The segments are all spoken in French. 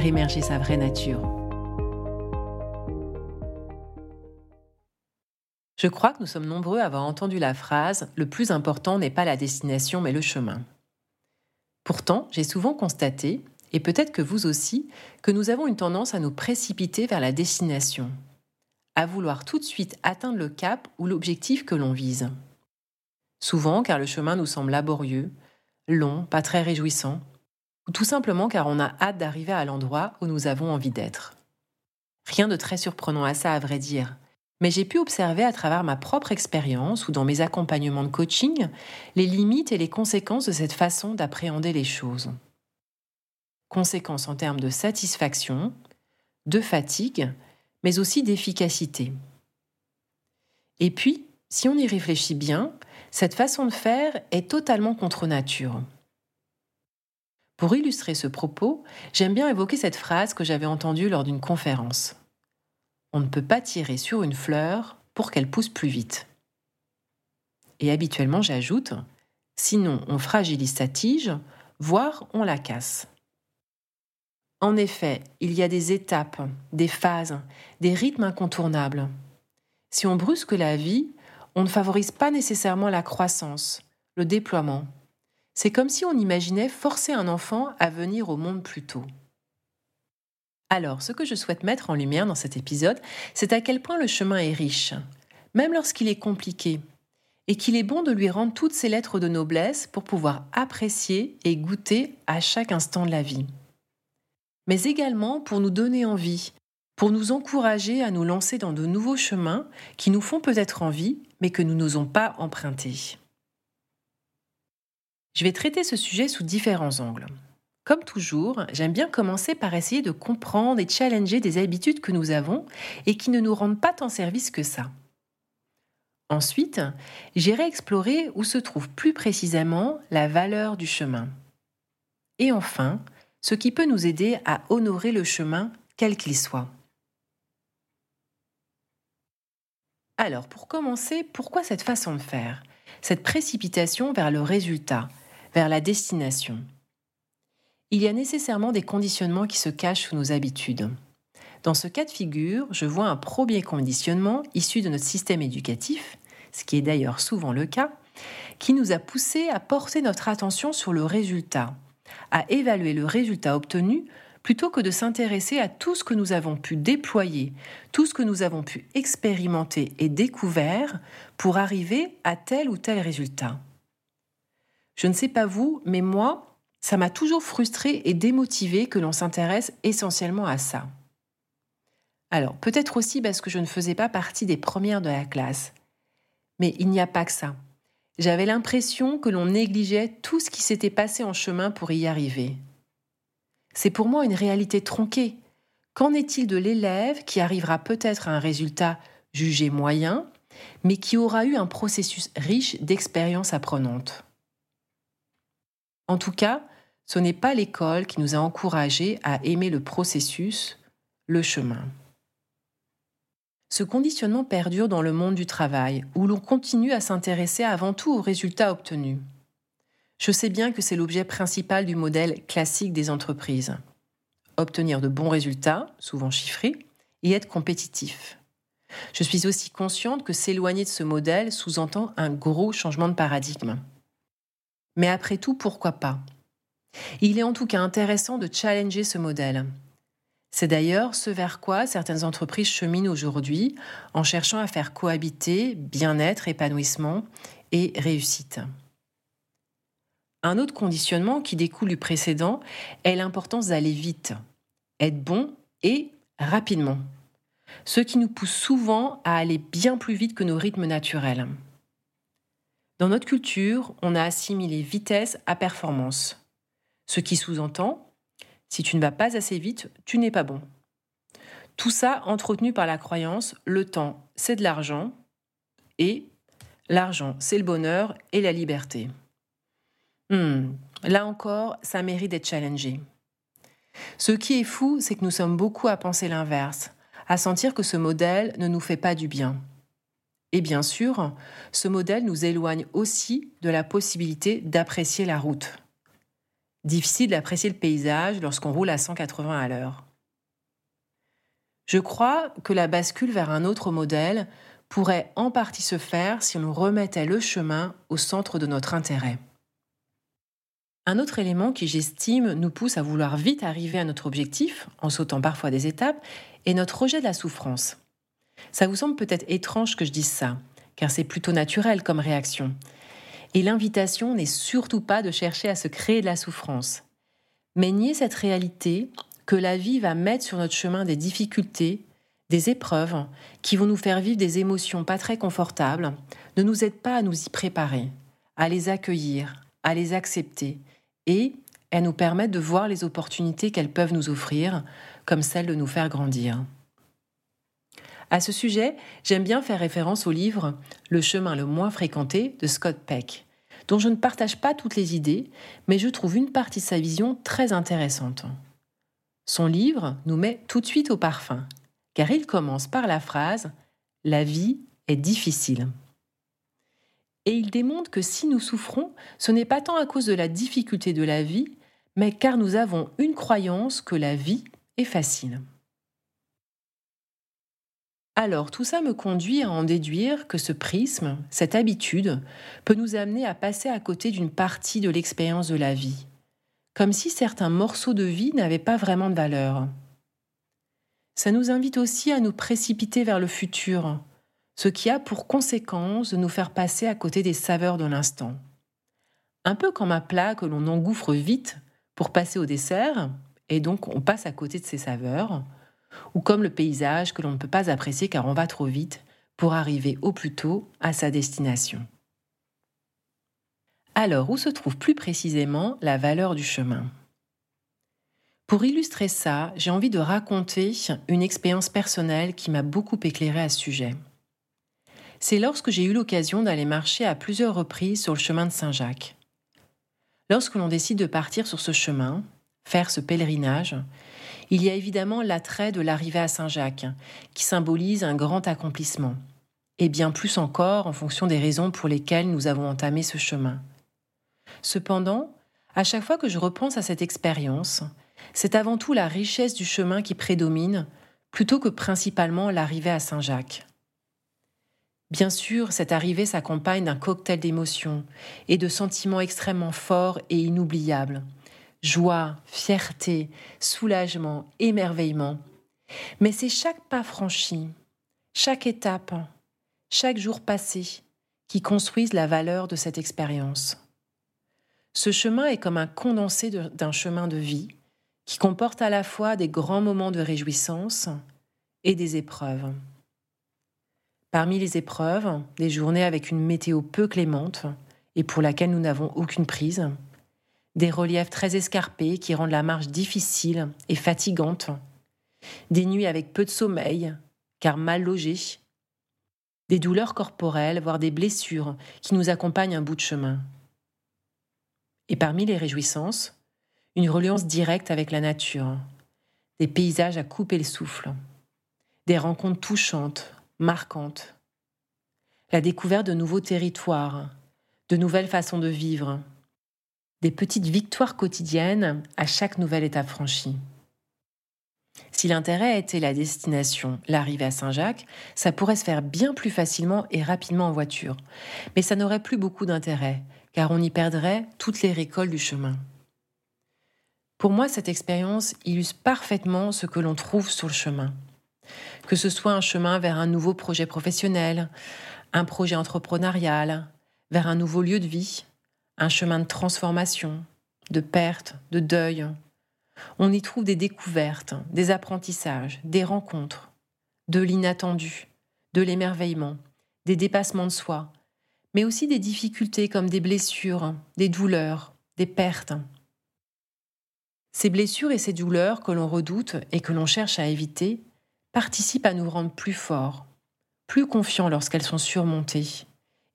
émerger sa vraie nature. Je crois que nous sommes nombreux à avoir entendu la phrase ⁇ Le plus important n'est pas la destination mais le chemin ⁇ Pourtant, j'ai souvent constaté, et peut-être que vous aussi, que nous avons une tendance à nous précipiter vers la destination, à vouloir tout de suite atteindre le cap ou l'objectif que l'on vise. Souvent car le chemin nous semble laborieux, long, pas très réjouissant, ou tout simplement car on a hâte d'arriver à l'endroit où nous avons envie d'être. Rien de très surprenant à ça, à vrai dire, mais j'ai pu observer à travers ma propre expérience ou dans mes accompagnements de coaching les limites et les conséquences de cette façon d'appréhender les choses. Conséquences en termes de satisfaction, de fatigue, mais aussi d'efficacité. Et puis, si on y réfléchit bien, cette façon de faire est totalement contre nature. Pour illustrer ce propos, j'aime bien évoquer cette phrase que j'avais entendue lors d'une conférence. On ne peut pas tirer sur une fleur pour qu'elle pousse plus vite. Et habituellement, j'ajoute, sinon on fragilise sa tige, voire on la casse. En effet, il y a des étapes, des phases, des rythmes incontournables. Si on brusque la vie, on ne favorise pas nécessairement la croissance, le déploiement, c'est comme si on imaginait forcer un enfant à venir au monde plus tôt. Alors, ce que je souhaite mettre en lumière dans cet épisode, c'est à quel point le chemin est riche, même lorsqu'il est compliqué, et qu'il est bon de lui rendre toutes ses lettres de noblesse pour pouvoir apprécier et goûter à chaque instant de la vie. Mais également pour nous donner envie, pour nous encourager à nous lancer dans de nouveaux chemins qui nous font peut-être envie, mais que nous n'osons pas emprunter. Je vais traiter ce sujet sous différents angles. Comme toujours, j'aime bien commencer par essayer de comprendre et challenger des habitudes que nous avons et qui ne nous rendent pas tant service que ça. Ensuite, j'irai explorer où se trouve plus précisément la valeur du chemin. Et enfin, ce qui peut nous aider à honorer le chemin quel qu'il soit. Alors, pour commencer, pourquoi cette façon de faire? Cette précipitation vers le résultat, vers la destination. Il y a nécessairement des conditionnements qui se cachent sous nos habitudes. Dans ce cas de figure, je vois un premier conditionnement issu de notre système éducatif, ce qui est d'ailleurs souvent le cas, qui nous a poussé à porter notre attention sur le résultat, à évaluer le résultat obtenu plutôt que de s'intéresser à tout ce que nous avons pu déployer, tout ce que nous avons pu expérimenter et découvert pour arriver à tel ou tel résultat. Je ne sais pas vous, mais moi, ça m'a toujours frustré et démotivé que l'on s'intéresse essentiellement à ça. Alors, peut-être aussi parce que je ne faisais pas partie des premières de la classe. Mais il n'y a pas que ça. J'avais l'impression que l'on négligeait tout ce qui s'était passé en chemin pour y arriver. C'est pour moi une réalité tronquée. Qu'en est-il de l'élève qui arrivera peut-être à un résultat jugé moyen, mais qui aura eu un processus riche d'expériences apprenantes en tout cas, ce n'est pas l'école qui nous a encouragés à aimer le processus, le chemin. Ce conditionnement perdure dans le monde du travail, où l'on continue à s'intéresser avant tout aux résultats obtenus. Je sais bien que c'est l'objet principal du modèle classique des entreprises. Obtenir de bons résultats, souvent chiffrés, et être compétitif. Je suis aussi consciente que s'éloigner de ce modèle sous-entend un gros changement de paradigme. Mais après tout, pourquoi pas? Il est en tout cas intéressant de challenger ce modèle. C'est d'ailleurs ce vers quoi certaines entreprises cheminent aujourd'hui en cherchant à faire cohabiter bien-être, épanouissement et réussite. Un autre conditionnement qui découle du précédent est l'importance d'aller vite, être bon et rapidement. Ce qui nous pousse souvent à aller bien plus vite que nos rythmes naturels. Dans notre culture, on a assimilé vitesse à performance, ce qui sous-entend Si tu ne vas pas assez vite, tu n'es pas bon. Tout ça entretenu par la croyance, le temps, c'est de l'argent, et l'argent, c'est le bonheur et la liberté. Hmm, là encore, ça mérite d'être challengé. Ce qui est fou, c'est que nous sommes beaucoup à penser l'inverse, à sentir que ce modèle ne nous fait pas du bien. Et bien sûr, ce modèle nous éloigne aussi de la possibilité d'apprécier la route. Difficile d'apprécier le paysage lorsqu'on roule à 180 à l'heure. Je crois que la bascule vers un autre modèle pourrait en partie se faire si on remettait le chemin au centre de notre intérêt. Un autre élément qui, j'estime, nous pousse à vouloir vite arriver à notre objectif, en sautant parfois des étapes, est notre rejet de la souffrance. Ça vous semble peut-être étrange que je dise ça, car c'est plutôt naturel comme réaction. Et l'invitation n'est surtout pas de chercher à se créer de la souffrance, mais nier cette réalité que la vie va mettre sur notre chemin des difficultés, des épreuves qui vont nous faire vivre des émotions pas très confortables, ne nous aide pas à nous y préparer, à les accueillir, à les accepter et elles nous permettent de voir les opportunités qu'elles peuvent nous offrir, comme celle de nous faire grandir. À ce sujet, j'aime bien faire référence au livre Le chemin le moins fréquenté de Scott Peck, dont je ne partage pas toutes les idées, mais je trouve une partie de sa vision très intéressante. Son livre nous met tout de suite au parfum, car il commence par la phrase La vie est difficile. Et il démontre que si nous souffrons, ce n'est pas tant à cause de la difficulté de la vie, mais car nous avons une croyance que la vie est facile. Alors tout ça me conduit à en déduire que ce prisme, cette habitude, peut nous amener à passer à côté d'une partie de l'expérience de la vie, comme si certains morceaux de vie n'avaient pas vraiment de valeur. Ça nous invite aussi à nous précipiter vers le futur, ce qui a pour conséquence de nous faire passer à côté des saveurs de l'instant. Un peu comme un plat que l'on engouffre vite pour passer au dessert, et donc on passe à côté de ses saveurs, ou comme le paysage que l'on ne peut pas apprécier car on va trop vite pour arriver au plus tôt à sa destination. Alors, où se trouve plus précisément la valeur du chemin? Pour illustrer ça, j'ai envie de raconter une expérience personnelle qui m'a beaucoup éclairé à ce sujet c'est lorsque j'ai eu l'occasion d'aller marcher à plusieurs reprises sur le chemin de Saint-Jacques. Lorsque l'on décide de partir sur ce chemin, faire ce pèlerinage, il y a évidemment l'attrait de l'arrivée à Saint-Jacques, qui symbolise un grand accomplissement, et bien plus encore en fonction des raisons pour lesquelles nous avons entamé ce chemin. Cependant, à chaque fois que je repense à cette expérience, c'est avant tout la richesse du chemin qui prédomine, plutôt que principalement l'arrivée à Saint-Jacques. Bien sûr, cette arrivée s'accompagne d'un cocktail d'émotions et de sentiments extrêmement forts et inoubliables. Joie, fierté, soulagement, émerveillement. Mais c'est chaque pas franchi, chaque étape, chaque jour passé qui construisent la valeur de cette expérience. Ce chemin est comme un condensé d'un chemin de vie qui comporte à la fois des grands moments de réjouissance et des épreuves. Parmi les épreuves, des journées avec une météo peu clémente et pour laquelle nous n'avons aucune prise, des reliefs très escarpés qui rendent la marche difficile et fatigante, des nuits avec peu de sommeil, car mal logées, des douleurs corporelles, voire des blessures qui nous accompagnent un bout de chemin. Et parmi les réjouissances, une reliance directe avec la nature, des paysages à couper le souffle, des rencontres touchantes marquante. La découverte de nouveaux territoires, de nouvelles façons de vivre, des petites victoires quotidiennes à chaque nouvelle étape franchie. Si l'intérêt était la destination, l'arrivée à Saint-Jacques, ça pourrait se faire bien plus facilement et rapidement en voiture. Mais ça n'aurait plus beaucoup d'intérêt, car on y perdrait toutes les récoltes du chemin. Pour moi, cette expérience illustre parfaitement ce que l'on trouve sur le chemin que ce soit un chemin vers un nouveau projet professionnel, un projet entrepreneurial, vers un nouveau lieu de vie, un chemin de transformation, de perte, de deuil. On y trouve des découvertes, des apprentissages, des rencontres, de l'inattendu, de l'émerveillement, des dépassements de soi, mais aussi des difficultés comme des blessures, des douleurs, des pertes. Ces blessures et ces douleurs que l'on redoute et que l'on cherche à éviter participent à nous rendre plus forts, plus confiants lorsqu'elles sont surmontées,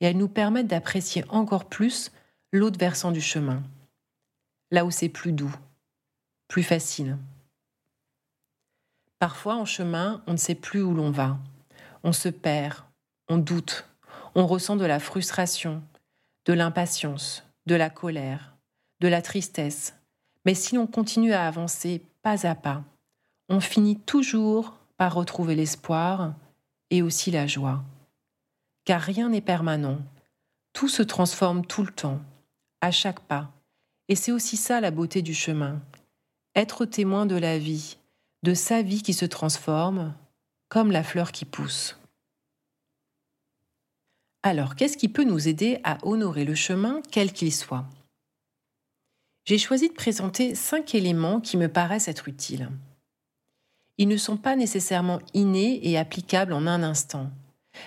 et elles nous permettent d'apprécier encore plus l'autre versant du chemin, là où c'est plus doux, plus facile. Parfois, en chemin, on ne sait plus où l'on va. On se perd, on doute, on ressent de la frustration, de l'impatience, de la colère, de la tristesse. Mais si l'on continue à avancer pas à pas, on finit toujours par retrouver l'espoir et aussi la joie. Car rien n'est permanent, tout se transforme tout le temps, chaque pas. Et c'est aussi ça la beauté du chemin, être témoin de la vie, de sa vie qui se transforme, comme la fleur qui pousse. Alors, qu'est-ce qui peut nous aider à honorer le chemin, quel qu'il soit? J'ai choisi de présenter cinq éléments qui me paraissent être utiles. Ils ne sont pas nécessairement innés et applicables en un instant,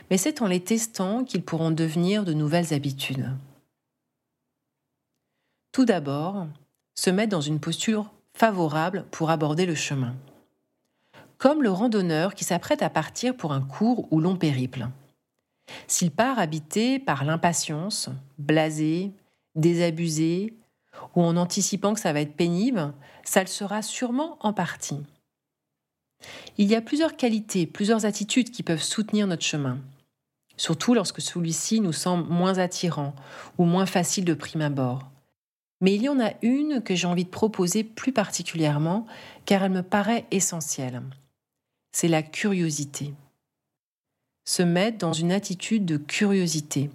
mais c'est en les testant qu'ils pourront devenir de nouvelles habitudes. Tout d'abord, se mettre dans une posture favorable pour aborder le chemin. Comme le randonneur qui s'apprête à partir pour un court ou long périple. S'il part habité par l'impatience, blasé, désabusé, ou en anticipant que ça va être pénible, ça le sera sûrement en partie. Il y a plusieurs qualités, plusieurs attitudes qui peuvent soutenir notre chemin, surtout lorsque celui-ci nous semble moins attirant ou moins facile de prime abord. Mais il y en a une que j'ai envie de proposer plus particulièrement car elle me paraît essentielle. C'est la curiosité se mettre dans une attitude de curiosité.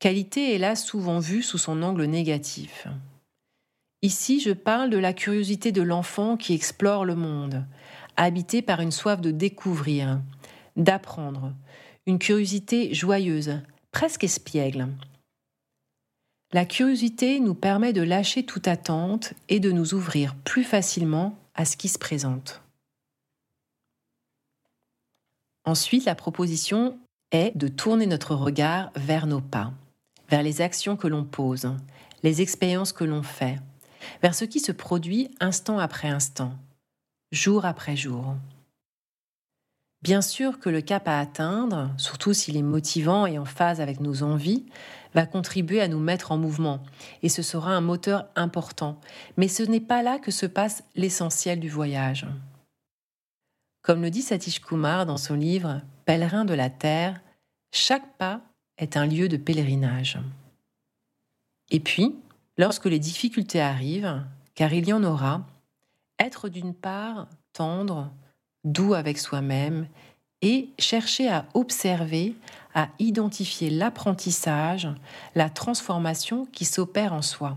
Qualité est là souvent vue sous son angle négatif. Ici, je parle de la curiosité de l'enfant qui explore le monde, habité par une soif de découvrir, d'apprendre, une curiosité joyeuse, presque espiègle. La curiosité nous permet de lâcher toute attente et de nous ouvrir plus facilement à ce qui se présente. Ensuite, la proposition est de tourner notre regard vers nos pas, vers les actions que l'on pose, les expériences que l'on fait, vers ce qui se produit instant après instant, jour après jour. Bien sûr que le cap à atteindre, surtout s'il est motivant et en phase avec nos envies, va contribuer à nous mettre en mouvement, et ce sera un moteur important, mais ce n'est pas là que se passe l'essentiel du voyage. Comme le dit Satish Kumar dans son livre Pèlerin de la Terre, chaque pas est un lieu de pèlerinage. Et puis, lorsque les difficultés arrivent, car il y en aura, être d'une part tendre, doux avec soi-même, et chercher à observer, à identifier l'apprentissage, la transformation qui s'opère en soi.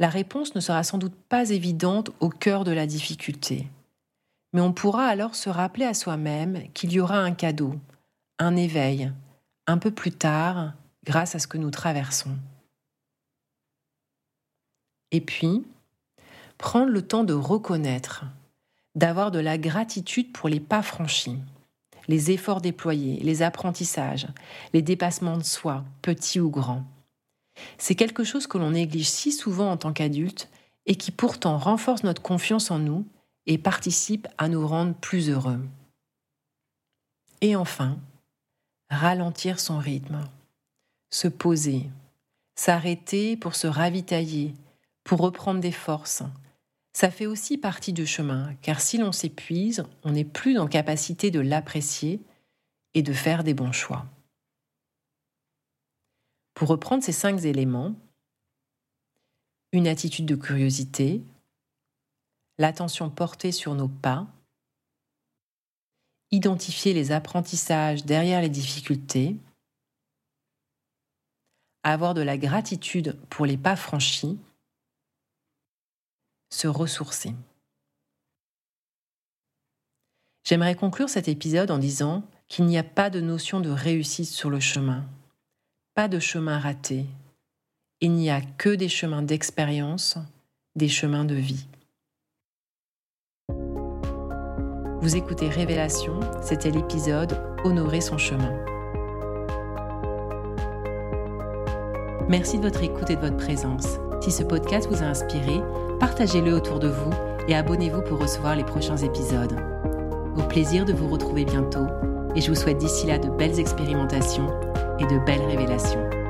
La réponse ne sera sans doute pas évidente au cœur de la difficulté mais on pourra alors se rappeler à soi-même qu'il y aura un cadeau, un éveil, un peu plus tard, grâce à ce que nous traversons. Et puis, prendre le temps de reconnaître, d'avoir de la gratitude pour les pas franchis, les efforts déployés, les apprentissages, les dépassements de soi, petits ou grands. C'est quelque chose que l'on néglige si souvent en tant qu'adulte et qui pourtant renforce notre confiance en nous et participe à nous rendre plus heureux. Et enfin, ralentir son rythme, se poser, s'arrêter pour se ravitailler, pour reprendre des forces. Ça fait aussi partie du chemin, car si l'on s'épuise, on n'est plus en capacité de l'apprécier et de faire des bons choix. Pour reprendre ces cinq éléments, une attitude de curiosité, l'attention portée sur nos pas, identifier les apprentissages derrière les difficultés, avoir de la gratitude pour les pas franchis, se ressourcer. J'aimerais conclure cet épisode en disant qu'il n'y a pas de notion de réussite sur le chemin, pas de chemin raté. Il n'y a que des chemins d'expérience, des chemins de vie. Vous écoutez Révélation, c'était l'épisode Honorer son chemin. Merci de votre écoute et de votre présence. Si ce podcast vous a inspiré, partagez-le autour de vous et abonnez-vous pour recevoir les prochains épisodes. Au plaisir de vous retrouver bientôt et je vous souhaite d'ici là de belles expérimentations et de belles révélations.